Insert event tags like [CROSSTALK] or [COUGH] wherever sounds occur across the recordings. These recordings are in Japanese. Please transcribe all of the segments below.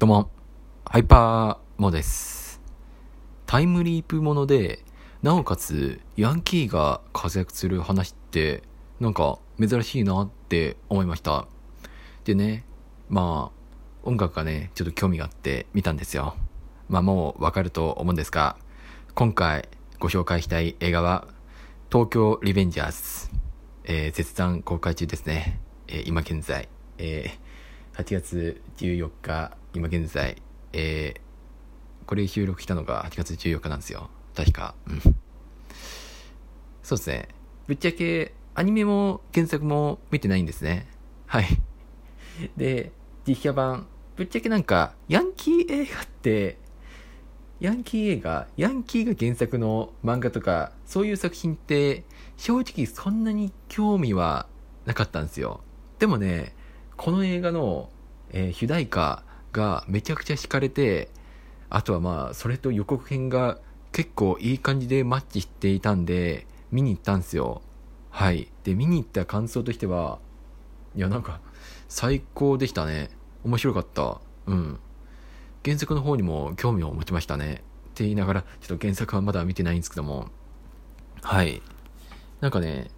どうも、ハイパーモです。タイムリープもので、なおかつ、ヤンキーが活躍する話って、なんか、珍しいなって思いました。でね、まあ、音楽がね、ちょっと興味があって見たんですよ。まあもうわかると思うんですが、今回ご紹介したい映画は、東京リベンジャーズ、えー、絶賛公開中ですね。えー、今現在、えー、8月14日、今現在、えー、これ収録したのが8月14日なんですよ。確か。うん。そうですね。ぶっちゃけ、アニメも原作も見てないんですね。はい。で、実写版、ぶっちゃけなんか、ヤンキー映画って、ヤンキー映画、ヤンキーが原作の漫画とか、そういう作品って、正直そんなに興味はなかったんですよ。でもね、この映画の、えー、主題歌がめちゃくちゃ惹かれて、あとはまあ、それと予告編が結構いい感じでマッチしていたんで、見に行ったんですよ。はい。で、見に行った感想としては、いや、なんか、最高でしたね。面白かった。うん。原作の方にも興味を持ちましたね。って言いながら、ちょっと原作はまだ見てないんですけども、はい。なんかね、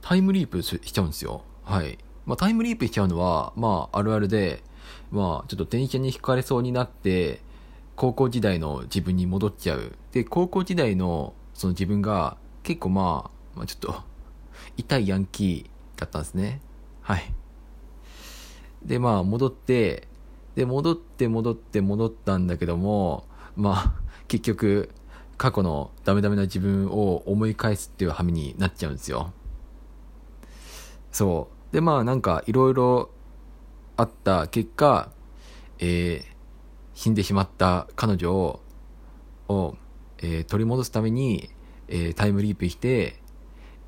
タイムリープしちゃうんですよ。はい。まあ、タイムリープしちゃうのは、まあ、あるあるで、まあ、ちょっと電車にひかれそうになって、高校時代の自分に戻っちゃう。で、高校時代のその自分が結構まあ、まあ、ちょっと痛いヤンキーだったんですね。はい。で、まあ、戻って、で、戻って戻って戻ったんだけども、まあ、結局、過去のダメダメな自分を思い返すっていう羽目になっちゃうんですよ。そう。で、まあ、なんか、いろいろあった結果、えー、死んでしまった彼女を、をえー、取り戻すために、えー、タイムリープして、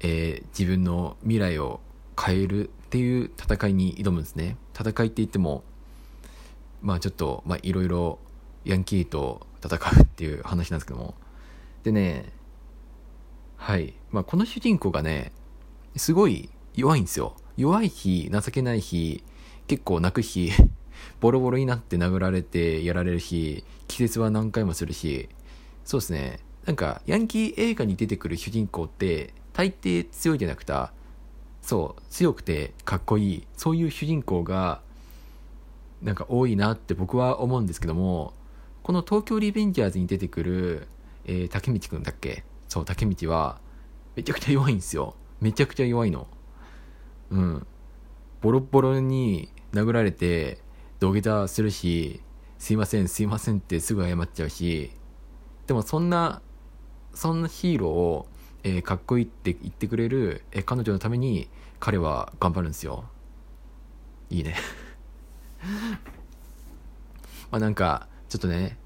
えー、自分の未来を変えるっていう戦いに挑むんですね。戦いって言っても、まあちょっと、まあいろいろヤンキーと戦うっていう話なんですけども。でね、はい。まあこの主人公がね、すごい弱いんですよ。弱い日、情けない日、結構泣く日、[LAUGHS] ボロボロになって殴られてやられる日、季節は何回もするし、そうですね。なんか、ヤンキー映画に出てくる主人公って、大抵強いじゃなくて、そう、強くてかっこいい、そういう主人公が、なんか多いなって僕は思うんですけども、この東京リベンジャーズに出てくる、えー、竹道くんだっけ？そう、竹道は、めちゃくちゃ弱いんですよ。めちゃくちゃ弱いの。うん。ボロボロに殴られて土下座するし、すいません、すいませんってすぐ謝っちゃうし、でもそんな、そんなヒーローを、えー、かっこいいって言ってくれる、えー、彼女のために彼は頑張るんですよ。いいね [LAUGHS] まあなんか、ちょっとね、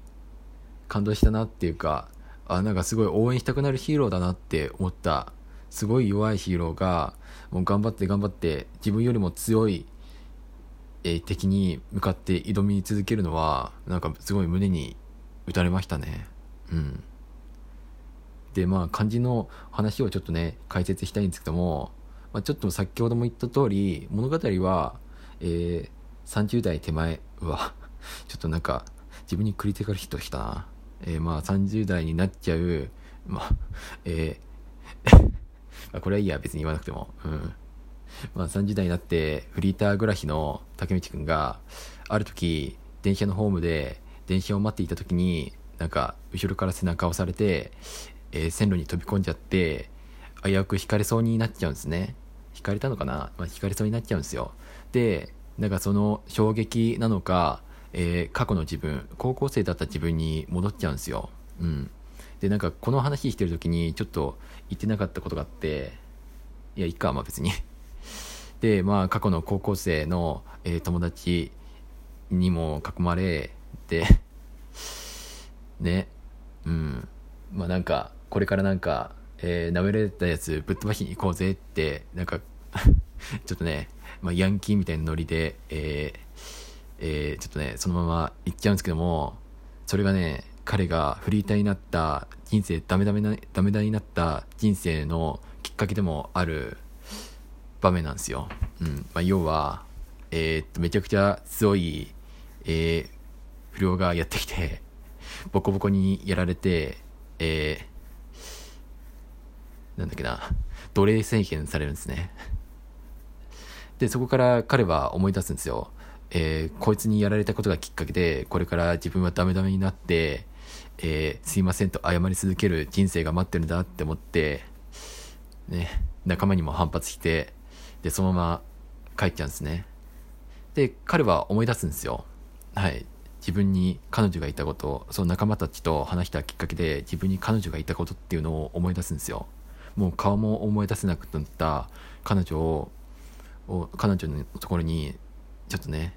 感動したなっていうか、あ、なんかすごい応援したくなるヒーローだなって思ったすごい弱いヒーローが、もう頑張って頑張って、自分よりも強い、え、敵に向かって挑み続けるのは、なんかすごい胸に打たれましたね。うん。で、まあ、漢字の話をちょっとね、解説したいんですけども、まあ、ちょっと先ほども言った通り、物語は、えー、30代手前は、[LAUGHS] ちょっとなんか、自分にクリティカルヒットしたな。えー、まあ、30代になっちゃう、まあ、えーまあ、これはいいや、別に言わなくても。うん。まあ、30代になって、フリーター暮らしの竹道くんが、ある時、電車のホームで、電車を待っていた時に、なんか、後ろから背中を押されて、えー、線路に飛び込んじゃって、危うく引かれそうになっちゃうんですね。引かれたのかな？まあ、引かれそうになっちゃうんですよ。で、なんかその衝撃なのか、えー、過去の自分、高校生だった自分に戻っちゃうんですよ。うん。で、なんかこの話してる時にちょっと言ってなかったことがあって、いや、いっか、まあ別に [LAUGHS] で、まあ過去の高校生の、えー、友達にも囲まれて、[LAUGHS] ね、うん。まあなんか、これからなんか、えー、舐められたやつぶっ飛ばしに行こうぜって、なんか [LAUGHS] ちょっとね、まあヤンキーみたいなノリで、えー、えー、ちょっとね、そのまま行っちゃうんですけども、それがね、彼がフリーターになった人生ダメダメな、ダメダメになった人生のきっかけでもある場面なんですよ。うん。まあ、要は、えー、っと、めちゃくちゃ強い、えー、不良がやってきて、ボコボコにやられて、えー、なんだっけな、奴隷制限されるんですね。で、そこから彼は思い出すんですよ。えー、こいつにやられたことがきっかけで、これから自分はダメダメになって、えー、すいませんと謝り続ける人生が待ってるんだって思って、ね、仲間にも反発して、で、そのまま帰っちゃうんですね。で、彼は思い出すんですよ。はい。自分に彼女がいたこと、その仲間たちと話したきっかけで自分に彼女がいたことっていうのを思い出すんですよ。もう顔も思い出せなくなった彼女を、を彼女のところにちょっとね、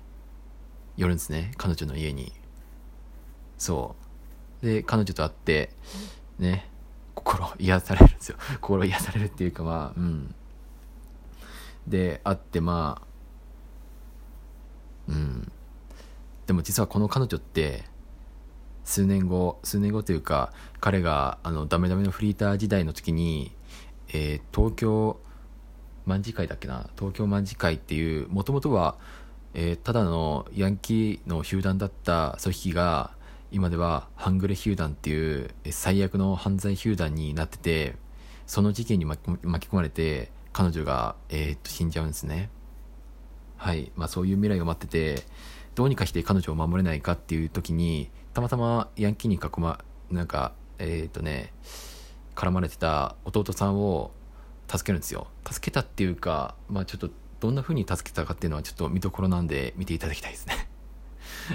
寄るんですね。彼女の家に。そう。で、彼女と会って、ね、心癒されるんですよ。[LAUGHS] 心癒されるっていうかまあ、うん。で、会って、まあ、うん。でも実はこの彼女って数年後数年後というか彼があのダメダメのフリーター時代の時に、えー、東京卍会だっけな？東京卍会っていうもともとは、えー、ただのヤンキーの集団だった組織が今では半グレ集団っていう最悪の犯罪集団になっててその事件に巻き込まれて彼女が、えー、っと死んじゃうんですね。はい。まあそういう未来が待っててどうにかして彼女を守れないかっていう時にたまたまヤンキーに囲まなんかえっ、とね絡まれてた弟さんを助けるんですよ。助けたっていうかまあちょっとどんな風に助けたかっていうのはちょっと見どころなんで見ていただきたいですね。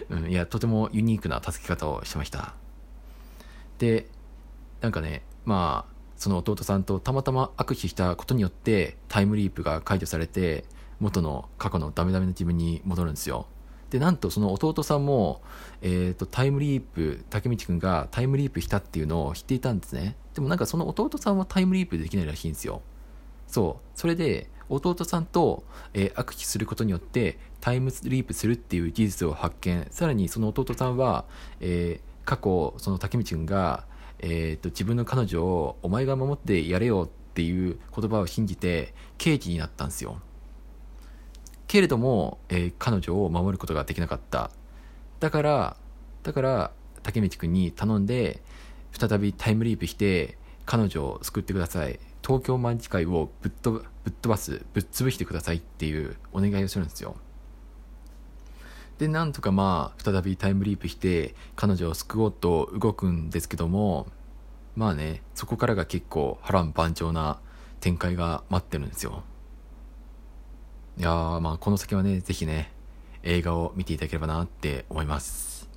うん、いやとてもユニークな助け方をしてました。でなんかねまあその弟さんとたまたま握手したことによってタイムリープが解除されて元の過去のダメダメな自分に戻るんですよ。でなんとその弟さんも、えーと、タイムリープ竹道君がタイムリープしたっていうのを知っていたんですね。でもなんかその弟さんはタイムリープできないらしいんですよ。そう。それで弟さんと、えー、握手することによってタイムスリープするっていう事実を発見。さらにその弟さんは、えー、過去その竹道君が、えーと自分の彼女をお前が守ってやれよっていう言葉を信じて刑事になったんですよ。けれども、えー、彼女を守ることができなかった。だからだから竹道君に頼んで再びタイムリープして彼女を救ってください。東京卍会をぶっ飛ぶぶっ飛ばすぶっ潰してくださいっていうお願いをするんですよ。でなんとかまあ再びタイムリープして彼女を救おうと動くんですけどもまあねそこからが結構波乱万丈な展開が待ってるんですよいやー、まあ、この先はね、ぜひね、映画を見ていただければなって思います。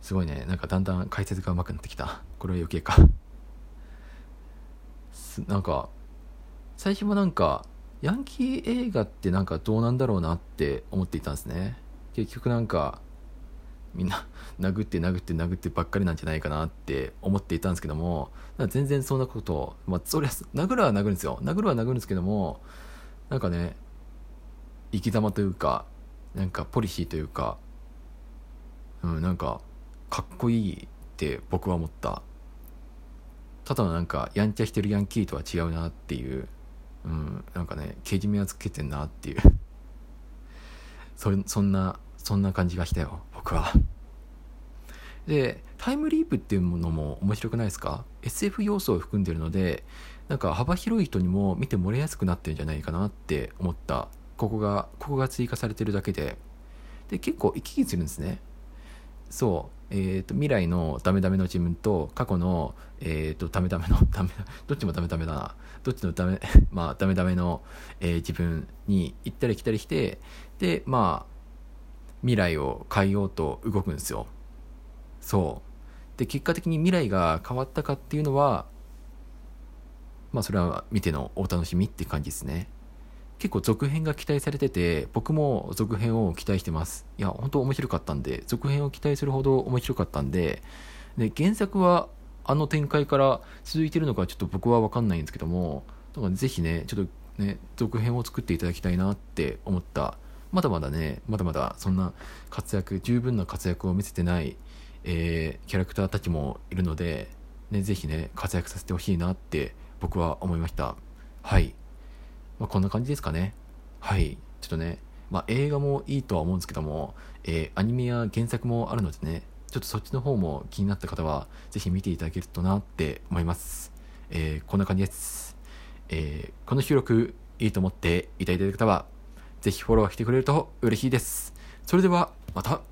すごいね、なんかだんだん解説が上手くなってきた。これは余計か。なんか、最初はなんか、ヤンキー映画ってなんかどうなんだろうなって思っていたんですね。結局なんか、みんな [LAUGHS] 殴って殴って殴ってばっかりなんじゃないかなって思っていたんですけども、全然そんなこと、まあ、そりゃ、殴るは殴るんですよ。殴るは殴るんですけども、なんかね、生き様というかなんかポリシーというかうんなんかかっこいいって僕は思ったただのなんかやんちゃしてるヤンキーとは違うなっていううんなんかねけじめはつけてんなっていう [LAUGHS] そそんなそんな感じがしたよ僕は。でタイムリープっていうものも面白くないですか？SF 要素を含んでるのでなんか幅広い人にも見てもらいやすくなってるんじゃないかなって思った。ここがここが追加されてるだけで。で結構行き来するんですね。そう。えーと、未来のダメダメの自分と過去の、えーと、ダメダメの [LAUGHS] ダメどっちもダメダメだな。どっちのダメ [LAUGHS] まあダメダメの、えー、自分に行ったり来たりしてでまあ未来を変えようと動くんですよそうで結果的に未来が変わったかっていうのはまあそれは見てのお楽しみって感じですね結構続編が期待されてて、僕も続編を期待してます。いや、本当面白かったんで、続編を期待するほど面白かったんで、で、原作はあの展開から続いてるのかちょっと僕はわかんないんですけども、だからぜひね、ちょっとね、続編を作っていただきたいなって思った。まだまだね、まだまだそんな活躍、十分な活躍を見せてない、えー、キャラクターたちもいるので、ね、ぜひね、活躍させてほしいなって僕は思いました。はい。まあ、こんな感じですかね。はい。ちょっとね、まあ、映画もいいとは思うんですけども、えー、アニメや原作もあるのでね、ちょっとそっちの方も気になった方は、ぜひ見ていただけるとなって思います。えー、こんな感じです。えー、この収録、いいと思っていただいた方は、ぜひフォローしてくれると嬉しいです。それでは、また。